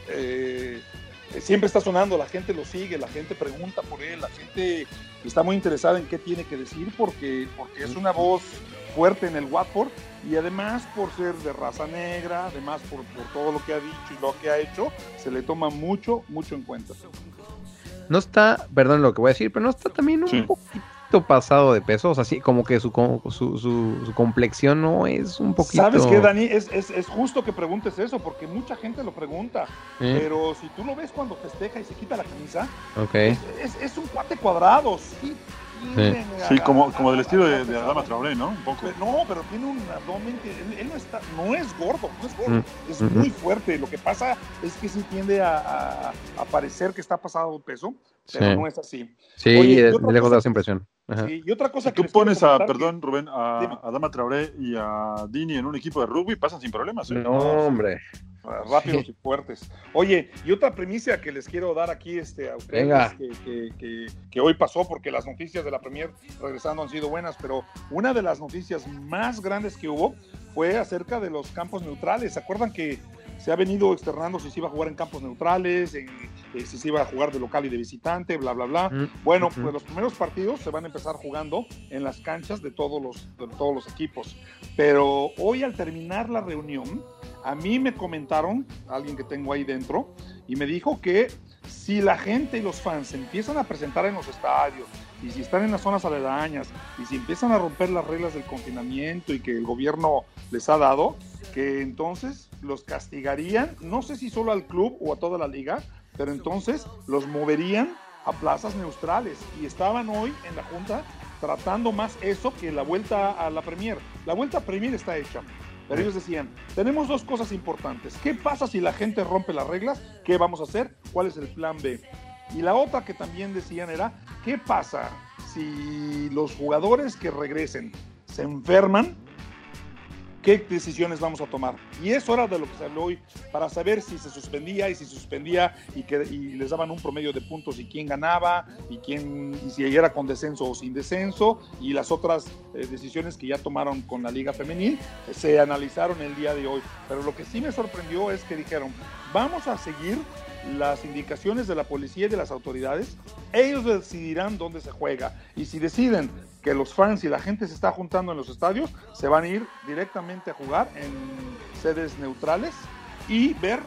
eh, siempre está sonando, la gente lo sigue, la gente pregunta por él, la gente está muy interesada en qué tiene que decir porque, porque es una voz fuerte en el Watford y además por ser de raza negra, además por todo lo que ha dicho y lo que ha hecho, se le toma mucho, mucho en cuenta. No está, perdón lo que voy a decir, pero no está también un Sí. poquito pasado de peso, o sea, sí, como que su, su, su, su complexión no es un poquito... ¿Sabes qué, Dani? Es, es, es justo que preguntes eso, porque mucha gente lo pregunta, Eh, pero si tú lo ves cuando festeja y se quita la camisa, ok. es, es- es un cuate cuadrado, sí. Sí, como, como del estilo de. Adama Traoré, ¿no? Un poco. Pero- No, pero tiene un abdomen que él, él no está, no es gordo, no es gordo, Mm, es mm, muy fuerte. Lo que pasa es que sí tiende a, a- a parecer que está pasado de peso, pero Sí. no es así. Sí, Oye, de, lejos da esa impresión. Ajá. Sí, y otra cosa Si que tú pones a, perdón, Rubén, a. Adama Traoré y a Dini en un equipo de rugby, pasan sin problemas. ¿eh? No, hombre. Rápidos y fuertes. Oye, y otra primicia que les quiero dar aquí este, a ustedes. Que, que- que- que hoy pasó, porque las noticias de la Premier regresando han sido buenas, pero una de las noticias más grandes que hubo fue acerca de los campos neutrales. ¿Se acuerdan que se ha venido externando si se iba a jugar en campos neutrales, en, eh, si se iba a jugar de local y de visitante, bla, bla, bla. Mm, Bueno, pues los primeros partidos se van a empezar jugando en las canchas de todos los, de todos los equipos. Pero hoy al terminar la reunión, a mí me comentaron, alguien que tengo ahí dentro, y me dijo que si la gente y los fans se empiezan a presentar en los estadios, y si están en las zonas aledañas, y si empiezan a romper las reglas del confinamiento y que el gobierno les ha dado, que entonces los castigarían, no sé si solo al club o a toda la liga, pero entonces los moverían a plazas neutrales. Y estaban hoy en la Junta tratando más eso que la vuelta a la Premier. La vuelta a Premier está hecha. Pero ellos decían, tenemos dos cosas importantes. ¿Qué pasa si la gente rompe las reglas? ¿Qué vamos a hacer? ¿Cuál es el plan B? Y la otra que también decían era, ¿qué pasa si los jugadores que regresen se enferman? ¿Qué decisiones vamos a tomar? Y eso era de lo que se habló hoy, para saber si se suspendía y si suspendía y, que, les daban un promedio de puntos y quién ganaba y, quién, si era con descenso o sin descenso y las otras eh, decisiones que ya tomaron con la Liga Femenil eh, se analizaron el día de hoy. Pero lo que sí me sorprendió es que dijeron, vamos a seguir las indicaciones de la policía y de las autoridades, ellos decidirán dónde se juega. Y si deciden que los fans y la gente se está juntando en los estadios, se van a ir directamente a jugar en sedes neutrales y ver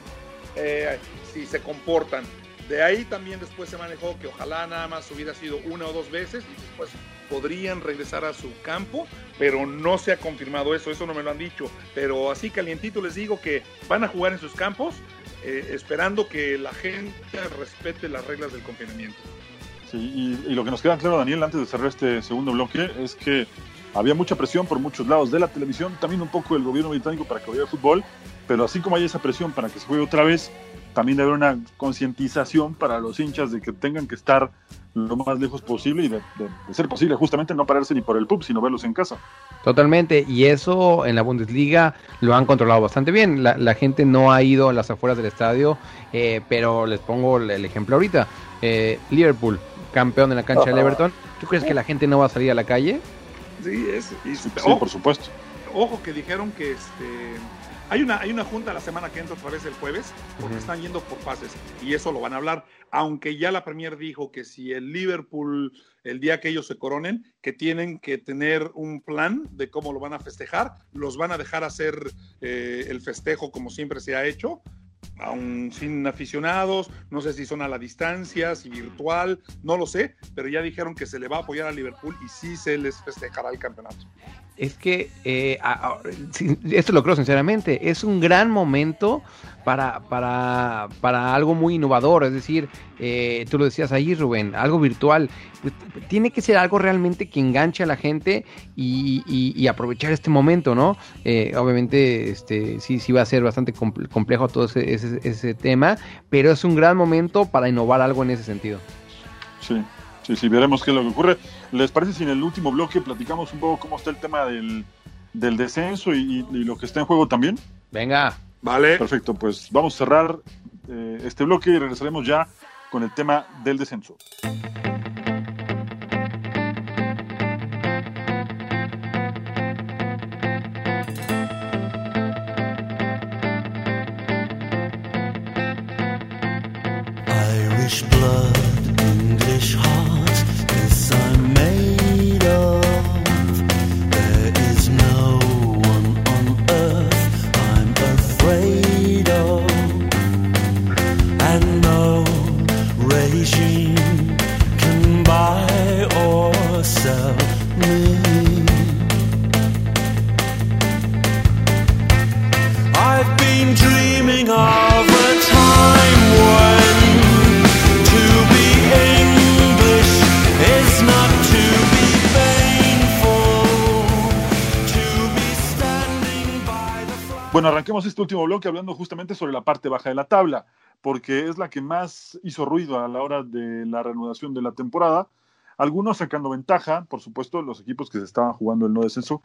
eh, si se comportan. De ahí también después se manejó que ojalá nada más hubiera sido una o dos veces y después podrían regresar a su campo, pero no se ha confirmado eso, eso no me lo han dicho. Pero así calientito les digo que van a jugar en sus campos, eh, esperando que la gente respete las reglas del confinamiento. Sí, y, lo que nos queda claro, Daniel, antes de cerrar este segundo bloque, es que había mucha presión por muchos lados de la televisión, también un poco del gobierno británico para que hubiera fútbol, pero así como hay esa presión para que se juegue otra vez, también debe haber una concientización para los hinchas de que tengan que estar lo más lejos posible y de, ser posible justamente no pararse ni por el pub, sino verlos en casa. Totalmente, y eso en la Bundesliga lo han controlado bastante bien. La, la gente no ha ido a las afueras del estadio, eh, pero les pongo el, el ejemplo ahorita. Eh, Liverpool, campeón en la cancha del Ajá. Everton. ¿Tú crees que la gente no va a salir a la calle? Sí, es. y- Sí, ojo, por supuesto. ojo que dijeron que este hay una hay una junta la semana que entra otra vez el jueves porque están yendo por fases y eso lo van a hablar aunque ya la Premier dijo que si el Liverpool el día que ellos se coronen que tienen que tener un plan de cómo lo van a festejar los van a dejar hacer eh, el festejo como siempre se ha hecho aún sin aficionados, no sé si son a la distancia, si virtual, no lo sé, pero ya dijeron que se le va a apoyar a Liverpool y sí se les festejará el campeonato. Es que, eh, esto lo creo sinceramente, es un gran momento para, para, para algo muy innovador, es decir, eh, tú lo decías ahí Rubén, algo virtual, Pues, tiene que ser algo realmente que enganche a la gente y, y- aprovechar este momento, ¿no? Eh, obviamente, este, sí, sí va a ser bastante comple- complejo todo ese, ese, ese tema, pero es un gran momento para innovar algo en ese sentido. Sí, sí, sí, veremos qué es lo que ocurre. ¿Les parece si en el último bloque platicamos un poco cómo está el tema del, del descenso y, y- y lo que está en juego también? Venga. Vale. Perfecto, pues vamos a cerrar eh, este bloque y regresaremos ya con el tema del descenso. Irish blood, este último bloque hablando justamente sobre la parte baja de la tabla, porque es la que más hizo ruido a la hora de la reanudación de la temporada. Algunos sacando ventaja, por supuesto, los equipos que se estaban jugando el no descenso,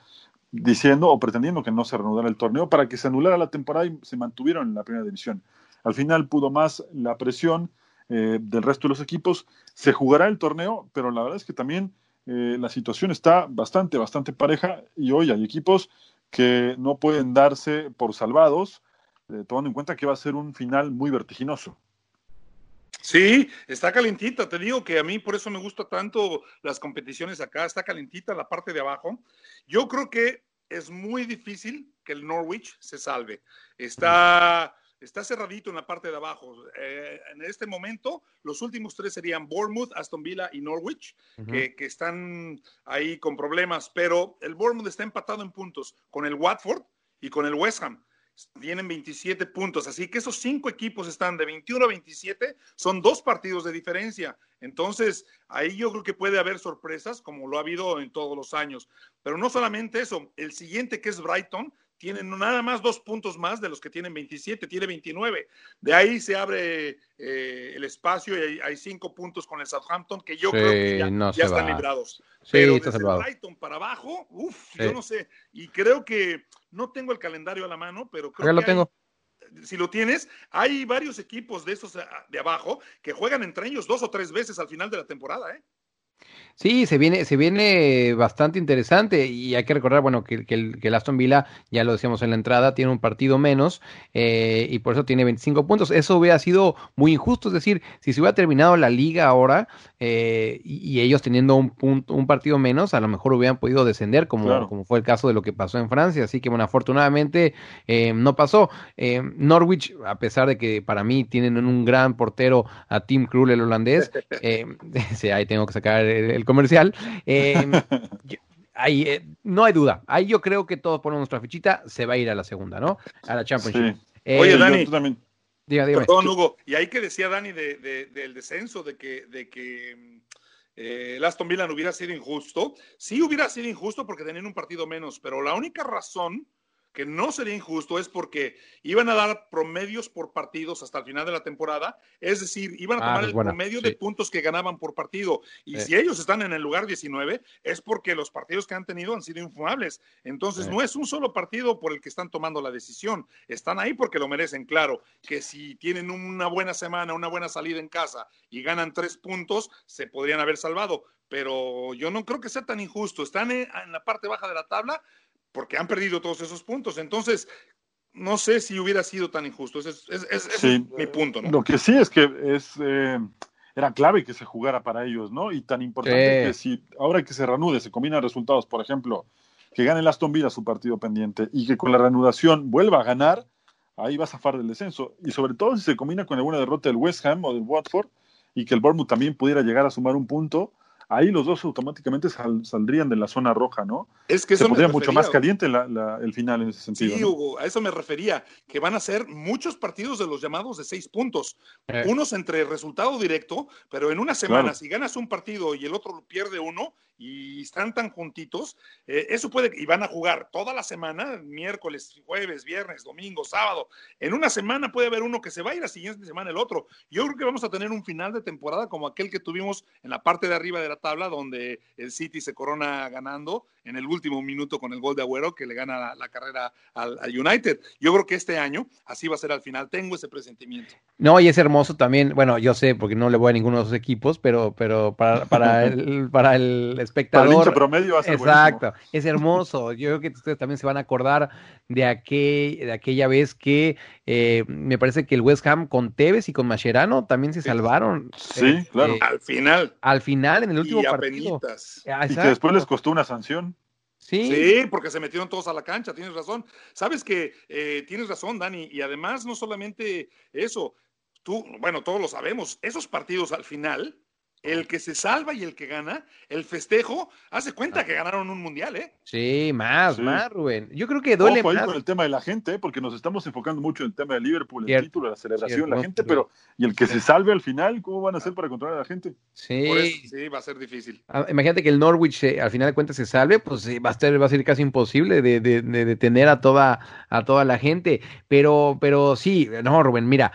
diciendo o pretendiendo que no se reanudara el torneo para que se anulara la temporada y se mantuvieron en la primera división. Al final pudo más la presión eh, del resto de los equipos. Se jugará el torneo, pero la verdad es que también eh, la situación está bastante, bastante pareja y hoy hay equipos que no pueden darse por salvados. eh, tomando en cuenta que va a ser un final muy vertiginoso. Sí, está calentita. Te digo que a mí por eso me gusta tanto las competiciones acá. Está calentita la parte de abajo. Yo creo que es muy difícil que el Norwich se salve. Está, está cerradito en la parte de abajo. Eh, en este momento, los últimos tres serían Bournemouth, Aston Villa y Norwich, que, que están ahí con problemas. Pero el Bournemouth está empatado en puntos con el Watford y con el West Ham tienen 27 puntos, así que esos cinco equipos están de 21 a 27, son dos partidos de diferencia. Entonces, ahí yo creo que puede haber sorpresas, como lo ha habido en todos los años. Pero no solamente eso, el siguiente que es Brighton, tiene nada más dos puntos más de los que tienen 27, tiene 29. De ahí se abre eh, el espacio y hay, hay, cinco puntos con el Southampton que yo Sí, creo que ya, no ya se están va. librados. Sí, Pero está desde salvado. Brighton para abajo, uff, Sí. yo no sé. Y creo que no tengo el calendario a la mano, pero creo lo que hay- si lo tienes, hay varios equipos de esos ah, de abajo que juegan entre ellos dos o tres veces al final de la temporada, ¿eh? Sí, se viene, se viene bastante interesante y hay que recordar, bueno, que, que el, que el Aston Villa, ya lo decíamos en la entrada, tiene un partido menos eh, y por eso tiene 25 puntos. Eso hubiera sido muy injusto, es decir, si se hubiera terminado la liga ahora eh, y, y ellos teniendo un, punto, un partido menos, a lo mejor hubieran podido descender, como, Claro. como fue el caso de lo que pasó en Francia. Así que, bueno, afortunadamente eh, no pasó. Eh, Norwich, a pesar de que para mí tienen un gran portero a Tim Krul, el holandés, eh, sí, ahí tengo que sacar el, el comercial. Eh, yo- ahí, eh, no hay duda. Ahí yo creo que todos ponemos nuestra fichita, se va a ir a la segunda, ¿no? A la Championship. Sí. Eh, Oye, yo- Dani. tú también. diga, dígame. Perdón, Hugo. Y ahí que decía Dani de, de- del descenso, de que, de que eh, el Aston Villa no hubiera sido injusto. Sí hubiera sido injusto porque tenían un partido menos, pero la única razón que no sería injusto es porque iban a dar promedios por partidos hasta el final de la temporada, es decir, iban a Ah, tomar es el buena, promedio sí. de puntos que ganaban por partido. Y Sí. si ellos están en el lugar 19, es porque los partidos que han tenido han sido infumables. Entonces, Sí. no es un solo partido por el que están tomando la decisión. Están ahí porque lo merecen, claro. Que si tienen una buena semana, una buena salida en casa y ganan tres puntos, se podrían haber salvado. Pero yo no creo que sea tan injusto. Están en la parte baja de la tabla porque han perdido todos esos puntos. Entonces, no sé si hubiera sido tan injusto. Ese es, es- es- ese Sí. es mi punto, ¿no? Lo que sí es que es eh, era clave que se jugara para ellos, ¿no? Y tan importante Sí. que si ahora que se reanude, se combinan resultados, por ejemplo, que gane el Aston Villa su partido pendiente y que con la reanudación vuelva a ganar, ahí va a zafar del descenso. Y sobre todo si se combina con alguna derrota del West Ham o del Watford y que el Bournemouth también pudiera llegar a sumar un punto, ahí los dos automáticamente sal- saldrían de la zona roja, ¿no? Es que Se eso me pondría mucho más caliente la- la- el final en ese sentido. Sí, ¿no? Hugo, a eso me refería, que van a ser muchos partidos de los llamados de seis puntos, Eh. unos entre resultado directo, pero en una semana, Claro. si ganas un partido y el otro pierde uno y están tan juntitos, eh, eso puede, y van a jugar toda la semana, miércoles, jueves, viernes, domingo, sábado, en una semana puede haber uno que se va ir la siguiente semana el otro. Yo creo que vamos a tener un final de temporada como aquel que tuvimos en la parte de arriba de la tabla, donde el City se corona ganando en el último minuto con el gol de Agüero que le gana la, la carrera al, al United. Yo creo que este año así va a ser al final. Tengo ese presentimiento. No, y es hermoso también, bueno, yo sé porque no le voy a ninguno de esos equipos, pero, pero para, para, el, para el Para el espectador. promedio va a ser Exacto, es hermoso. Yo creo que ustedes también se van a acordar de, aquel, de aquella vez que eh, me parece que el West Ham con Tevez y con Mascherano también se salvaron. Sí, eh, claro. eh, Al final. al final, en el último y partido. apenitas. Ah, Y que después les costó una sanción. Sí, Sí, porque se metieron todos a la cancha, tienes razón. Sabes que eh, tienes razón, Dani, y además no solamente eso, tú, bueno, todos lo sabemos, esos partidos al final, el que se salva y el que gana, el festejo, hace cuenta que ganaron un mundial, ¿eh? sí, más, Sí. más, Rubén. Yo creo que duele Ojo ahí más. con el tema de la gente, ¿eh? porque nos estamos enfocando mucho en el tema de Liverpool, el Cierto, título, la celebración, cierto, la gente, pero y el que se salve al final, ¿cómo van a hacer para controlar a la gente? Sí. Por eso, sí, va a ser difícil. Ah, Imagínate que el Norwich eh, al final de cuentas se salve, pues sí, va a ser, va a ser casi imposible de, de, de detener a toda, a toda la gente. Pero, pero sí, no, Rubén, mira,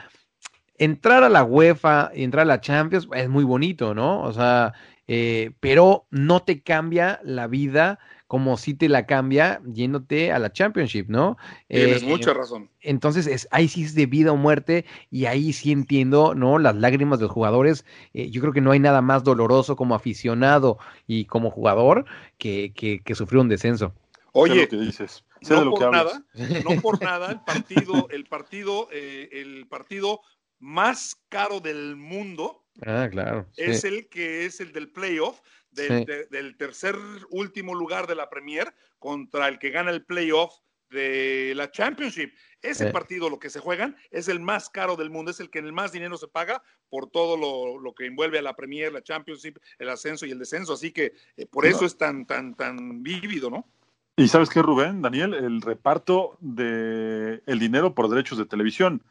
entrar a la UEFA y entrar a la Champions es muy bonito, ¿no? O sea, eh, pero no te cambia la vida como si te la cambia yéndote a la Championship, ¿no? Tienes Eh, mucha razón. entonces, es, ahí sí es de vida o muerte y ahí sí entiendo, ¿no? Las lágrimas de los jugadores. Eh, yo creo que no hay nada más doloroso como aficionado y como jugador que, que, que sufrir un descenso. Oye, lo que dices. No por nada, no por nada, el partido, el partido, eh, el partido más caro del mundo Ah, claro. sí. es el que es el del playoff, del, Sí. de- del tercer último lugar de la Premier contra el que gana el playoff de la Championship. Ese Sí. partido, lo que se juegan, es el más caro del mundo, es el que en el más dinero se paga por todo lo, lo que envuelve a la Premier, la Championship, el ascenso y el descenso. Así que eh, por No. eso es tan, tan, tan vívido, ¿no? Y sabes qué, Rubén, Daniel, el reparto de el dinero por derechos de televisión,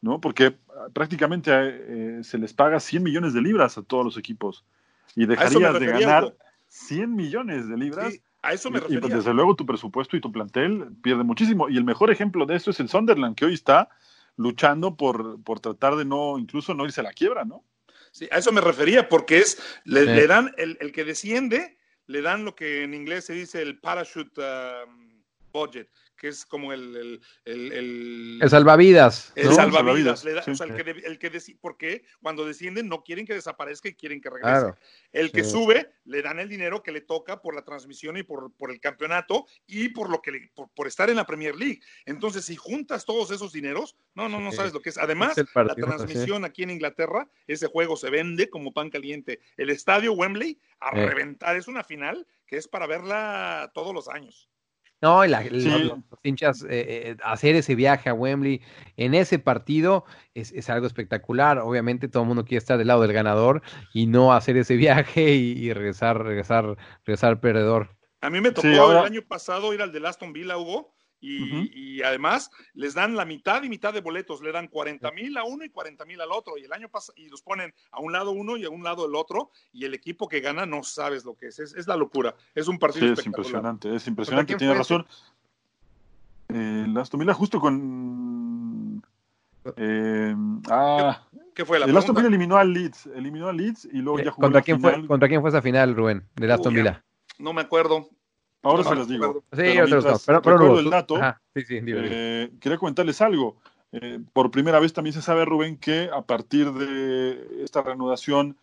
¿no? Porque ah, prácticamente eh, se les paga 100 millones de libras a todos los equipos y dejarías de ganar Hugo. 100 millones de libras. Sí, a eso me y, y, pues, refería. desde luego tu presupuesto y tu plantel pierde muchísimo. Y el mejor ejemplo de eso es el Sunderland, que hoy está luchando por, por tratar de no, incluso no irse a la quiebra, ¿no? Sí, a eso me refería, porque es, le, Sí. le dan, el, el que desciende, le dan lo que en inglés se dice el parachute um, budget, que es como el... El, el, el- El salvavidas. el ¿no? salvavidas. Da- sí. o sea, el que, el que porque cuando descienden no quieren que desaparezca y quieren que regrese. Claro. El que Sí. sube, le dan el dinero que le toca por la transmisión y por, por el campeonato y por lo que le- por, por estar en la Premier League. Entonces, si juntas todos esos dineros, no, no, no Sí. sabes lo que es. Además, Es la transmisión aquí en Inglaterra, ese juego se vende como pan caliente. El estadio Wembley a reventar. Es una final que es para verla todos los años. No, y la- los, Sí. los hinchas, eh, eh, hacer ese viaje a Wembley en ese partido es, es algo espectacular. Obviamente todo el mundo quiere estar del lado del ganador y no hacer ese viaje y, y regresar, regresar, regresar perdedor. A mí me tocó Sí, ahora- el año pasado ir al de Aston Villa, Hugo, y, además les dan la mitad y mitad de boletos, le dan 40 mil a uno y 40 mil al otro, y el año pasado, y los ponen a un lado uno y a un lado el otro, y el equipo que gana no sabes lo que es, es, es la locura, es un partido Sí, es impresionante, es impresionante, tiene razón. Eh, el Aston Villa justo con... eh, ah, ¿Qué fue la el Aston? Villa eliminó al Leeds, eliminó al Leeds y luego Eh, ya jugó ¿Contra la quién, final. fue, ¿Contra quién fue esa final, Rubén? Del Aston Villa. No me acuerdo. Ahora no se las digo. Sí, Pero los mientras pero, pero recuerdo el dato, Ajá, sí. Eh, quería comentarles algo. Eh, por primera vez también se sabe, Rubén, que a partir de esta reanudación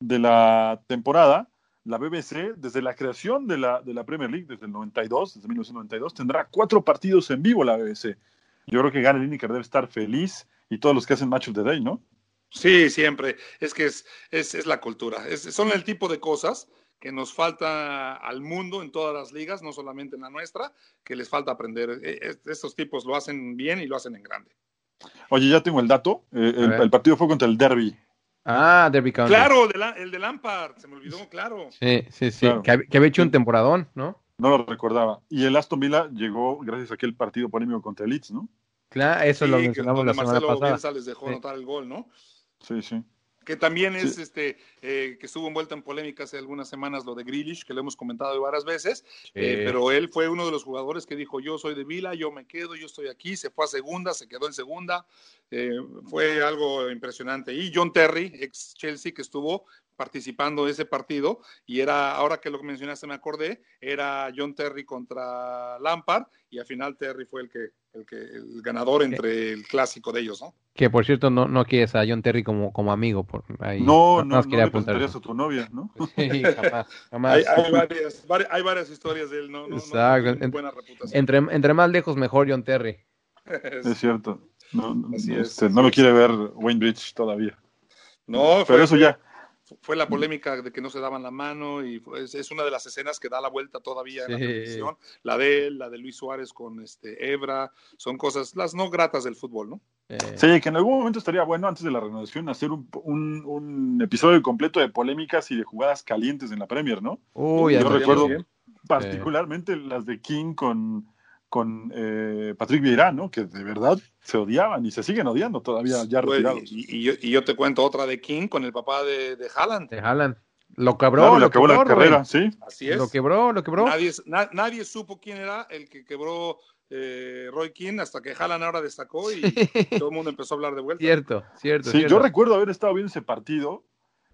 de la temporada, la BBC, desde la creación de la, de la Premier League, desde el 92, desde 1992, tendrá cuatro partidos en vivo la BBC. Yo creo que Gary Lineker debe estar feliz y todos los que hacen Match of the Day, ¿no? Sí, siempre. Es que es, es, es la cultura. Es- son el tipo de cosas que nos falta al mundo en todas las ligas, no solamente en la nuestra, que les falta aprender. Eh, Estos tipos lo hacen bien y lo hacen en grande. Oye, ya tengo el dato. Eh, el, partido fue contra el Derby. Ah, Derby County. Claro, de la- el de Lampard, se me olvidó, claro. Sí, sí, sí. Claro. Que, que había hecho un temporadón, ¿no? No lo recordaba. Y el Aston Villa llegó gracias a aquel partido polémico contra el Leeds, ¿no? Claro, eso Sí, lo que mencionamos donde la semana Marcelo pasada. Les dejó Sí. anotar el gol, ¿no? Sí, sí. Que también es Sí. este, eh, que estuvo envuelta en polémica hace algunas semanas lo de Grealish, que lo hemos comentado varias veces, eh, pero él fue uno de los jugadores que dijo, yo soy de Vila, yo me quedo, yo estoy aquí, se fue a segunda, se quedó en segunda, eh, fue algo impresionante. Y John Terry, ex Chelsea, que estuvo participando de ese partido, y era, ahora que lo mencionaste me acordé, era John Terry contra Lampard, y al final Terry fue el que, el que, el ganador entre el clásico de ellos, ¿no? Que por cierto no, no quieres a John Terry como, como amigo. Por ahí. No, no, más no quería le a tu novia, ¿no? Sí, jamás, jamás. Hay, hay varias, vari- hay varias historias de él, no, no, no Exacto. tiene buena reputación. Entre, entre más lejos, mejor John Terry. Es cierto. No, no, Así es, este, no lo quiere ver Wayne Bridge todavía. No, Pero fue, eso ya. Fue la polémica de que no se daban la mano y fue- es, es una de las escenas que da la vuelta todavía en la televisión. La de él, la de Luis Suárez con este Ebra, son cosas, las no gratas del fútbol, ¿no? Eh, Sí, que en algún momento estaría bueno, antes de la renovación, hacer un, un- un episodio completo de polémicas y de jugadas calientes en la Premier, ¿no? Uy, Yo recuerdo bien. particularmente las de King con, con eh, Patrick Vieira, ¿no? Que de verdad se odiaban y se siguen odiando todavía ya Pues, retirados. y, y yo, y yo te cuento otra de King con el papá de, de Haaland. De Haaland. Lo quebró, Claro, lo quebró, la Rubén. carrera, sí. Así es. Lo quebró, lo quebró. Nadie, na- nadie supo quién era el que quebró eh, Roy King hasta que Haaland ahora destacó y todo el mundo empezó a hablar de vuelta. Cierto, cierto. Sí, cierto. yo recuerdo haber estado viendo ese partido.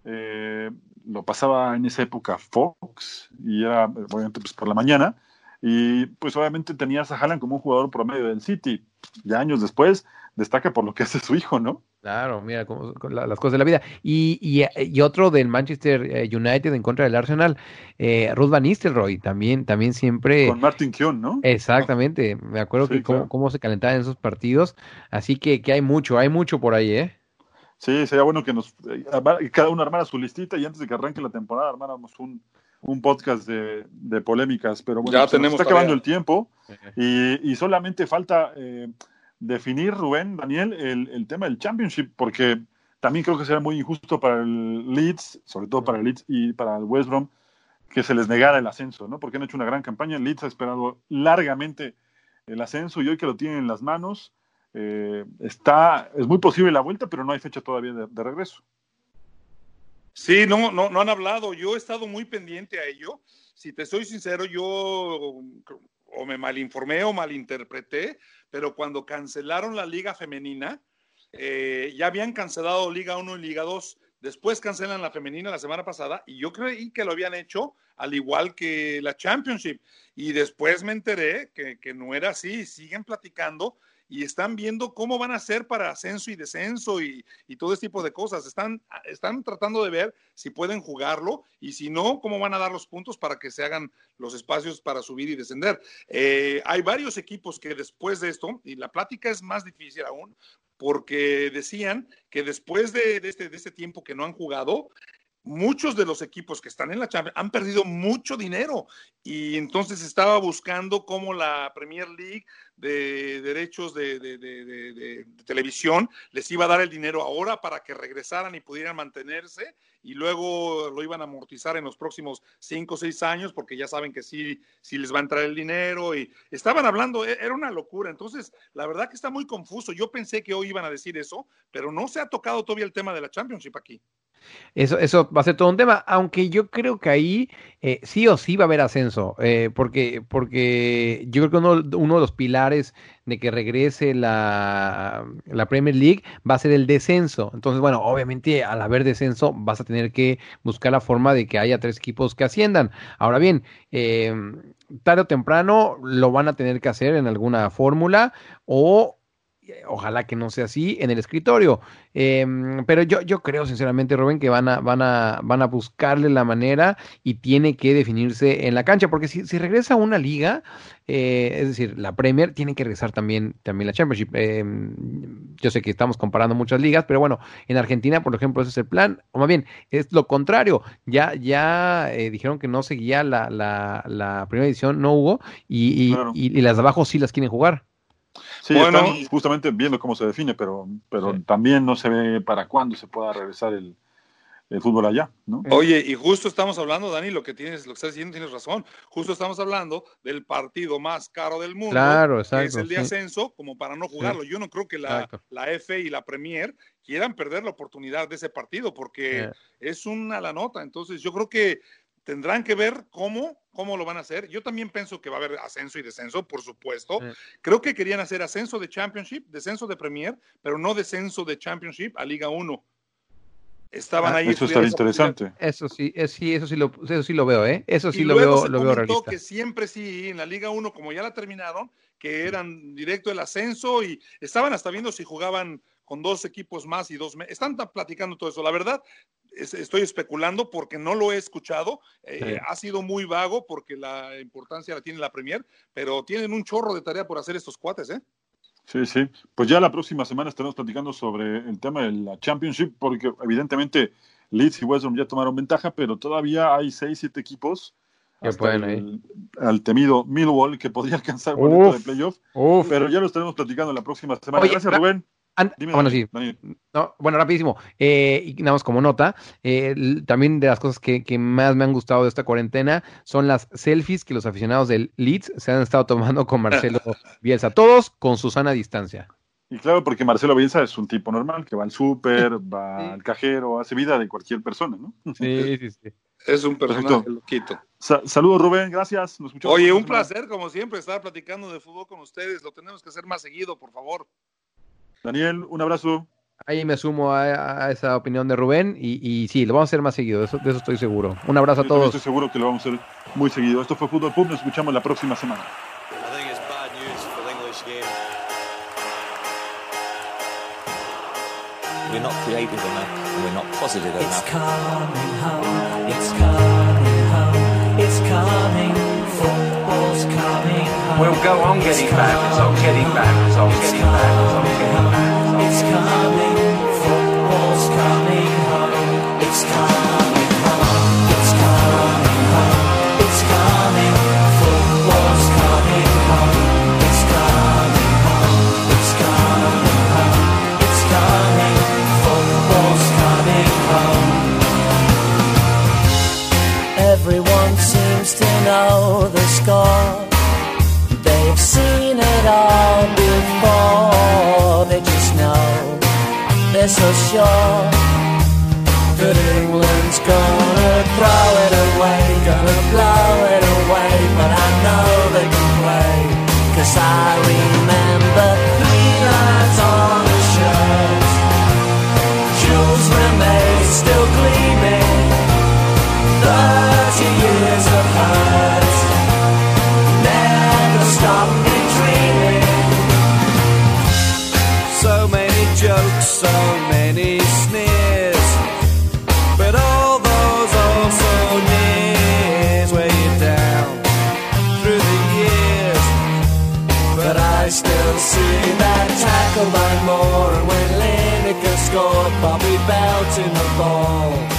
eh, lo pasaba en esa época Fox y era, obviamente, pues por la mañana. Y pues obviamente tenías a Haaland como un jugador promedio del City. Ya años después destaca por lo que hace su hijo, ¿no? Claro, mira la- las cosas de la vida. Y, y, y otro del Manchester eh, United en contra del Arsenal, eh, Ruth Van Nistelrooy, también, también siempre. Con Martin Keown, ¿no? Exactamente, me acuerdo Sí, que cómo, claro. cómo se calentaban en esos partidos. Así que, que hay mucho, hay mucho por ahí, ¿eh? Sí, sería bueno que nos eh, cada uno armara su listita y antes de que arranque la temporada armáramos un, un podcast de, de polémicas. Pero bueno, Ya se nos tenemos está acabando el tiempo y, y solamente falta eh, definir, Rubén, Daniel, el, el tema del Championship, porque también creo que será muy injusto para el Leeds, sobre todo para el Leeds y para el West Brom, que se les negara el ascenso, ¿no? Porque han hecho una gran campaña. El Leeds ha esperado largamente el ascenso y hoy que lo tienen en las manos, eh, está, es muy posible la vuelta, pero no hay fecha todavía de, de regreso. Sí, no, no, no han hablado. Yo he estado muy pendiente a ello. Si te soy sincero, yo o me malinformé o malinterpreté, pero cuando cancelaron la liga femenina, eh, ya habían cancelado Liga 1 y Liga 2. Después cancelan la femenina la semana pasada y yo creí que lo habían hecho al igual que la Championship. Y después me enteré que, que no era así. Siguen platicando y están viendo cómo van a hacer para ascenso y descenso y, y todo ese tipo de cosas. Están, están tratando de ver si pueden jugarlo y si no, cómo van a dar los puntos para que se hagan los espacios para subir y descender. Eh, hay varios equipos que después de esto, y la plática es más difícil aún, porque decían que después de, de este, de este tiempo que no han jugado, muchos de los equipos que están en la Champions han perdido mucho dinero y entonces estaba buscando cómo la Premier League de derechos de, televisión les iba a dar el dinero ahora para que regresaran y pudieran mantenerse y luego lo iban a amortizar en los próximos cinco o seis años porque ya saben que sí, sí les va a entrar el dinero y estaban hablando, e, era una locura. Entonces, la verdad que está muy confuso. Yo pensé que hoy iban a decir eso, pero no se ha tocado todavía el tema de la Championship aquí. Eso, eso va a ser todo un tema, aunque yo creo que ahí eh, sí o sí va a haber ascenso, eh, porque, porque yo creo que uno, de los pilares de que regrese la, la, Premier League va a ser el descenso. Entonces, bueno, obviamente al haber descenso vas a tener que buscar la forma de que haya tres equipos que asciendan. Ahora bien, eh, tarde o temprano lo van a tener que hacer en alguna fórmula o ojalá que no sea así en el escritorio. Eh, pero yo, yo creo sinceramente, Rubén, que van a, van, a, van a buscarle la manera y tiene que definirse en la cancha, porque si, si regresa a una liga, eh, es decir, la Premier, tiene que regresar también, también la Championship. Eh, yo sé que estamos comparando muchas ligas, pero bueno, en Argentina, por ejemplo, ese es el plan, o más bien, es lo contrario. Ya, ya eh, dijeron que no seguía la, la, la, primera edición, no hubo, y, y, claro. y, y las de abajo sí las quieren jugar. Sí, bueno, están justamente viendo cómo se define, pero, pero sí. también no se ve para cuándo se pueda regresar el, el, fútbol allá, ¿no? Oye, y justo estamos hablando, Dani, lo que tienes, lo que estás diciendo, tienes razón. Justo estamos hablando del partido más caro del mundo, claro, exacto, que es el de sí. ascenso, como para no jugarlo. Sí. Yo no creo que la, la F y la Premier quieran perder la oportunidad de ese partido, porque es una la nota. Entonces, yo creo que tendrán que ver cómo, cómo lo van a hacer. Yo también pienso que va a haber ascenso y descenso, por supuesto. Sí. Creo que querían hacer ascenso de Championship, descenso de Premier, pero no descenso de Championship a Liga 1. Estaban ah, ahí. Eso está interesante. Eso sí, es, sí, eso sí lo, eso sí lo veo, ¿eh? Eso sí y lo veo, se lo veo realista. que siempre sí, en la Liga 1, como ya la terminaron, que eran directo el ascenso y estaban hasta viendo si jugaban con dos equipos más y dos. Están platicando todo eso. La verdad, es, estoy especulando porque no lo he escuchado. Eh, sí. Ha sido muy vago porque la importancia la tiene la Premier, pero tienen un chorro de tarea por hacer estos cuates, ¿eh? Sí, sí. Pues ya la próxima semana estaremos platicando sobre el tema de la Championship, porque evidentemente Leeds y West Brom ya tomaron ventaja, pero todavía hay seis, siete equipos. Que pueden el, al temido Millwall que podría alcanzar boleto de playoff. Uf. Pero ya lo estaremos platicando la próxima semana. Oye, Gracias, Rubén. Dime, bueno, Daniel, sí. Daniel. No, bueno, rapidísimo. Eh, y nada más como nota, eh, también de las cosas que, que, más me han gustado de esta cuarentena son las selfies que los aficionados del Leeds se han estado tomando con Marcelo Bielsa. Todos con su sana distancia. Y claro, porque Marcelo Bielsa es un tipo normal, que va al súper, va sí. al cajero, hace vida de cualquier persona, ¿no? Sí, sí, sí. Es un personaje loquito. Sa Saludos, Rubén, gracias. Nos Oye, un placer, como siempre, estar platicando de fútbol con ustedes. Lo tenemos que hacer más seguido, por favor. Daniel, un abrazo. Ahí me sumo a, a esa opinión de Rubén y, y, sí, lo vamos a hacer más seguido, de eso, de eso estoy seguro. Un abrazo a todos. Estoy seguro que lo vamos a hacer muy seguido. Esto fue Fútbol Pub, nos escuchamos la próxima semana. we're not creative enough, and we're not positive It's enough. coming home, it's coming home, it's coming, football's coming home. We'll go on getting backwards, on getting backwards, on getting backwards, on getting on It's coming, football's coming home. It's coming home, it's coming home, it's coming, football's coming home. It's coming home, it's coming home, it's coming, football's coming home. Everyone seems to know the score. All before. They just know they're so sure that England's gonna throw it away, gonna blow it away. But I know they can play, cause I remember by Moore, and when Lineker scored, Bobby Belt in the ball.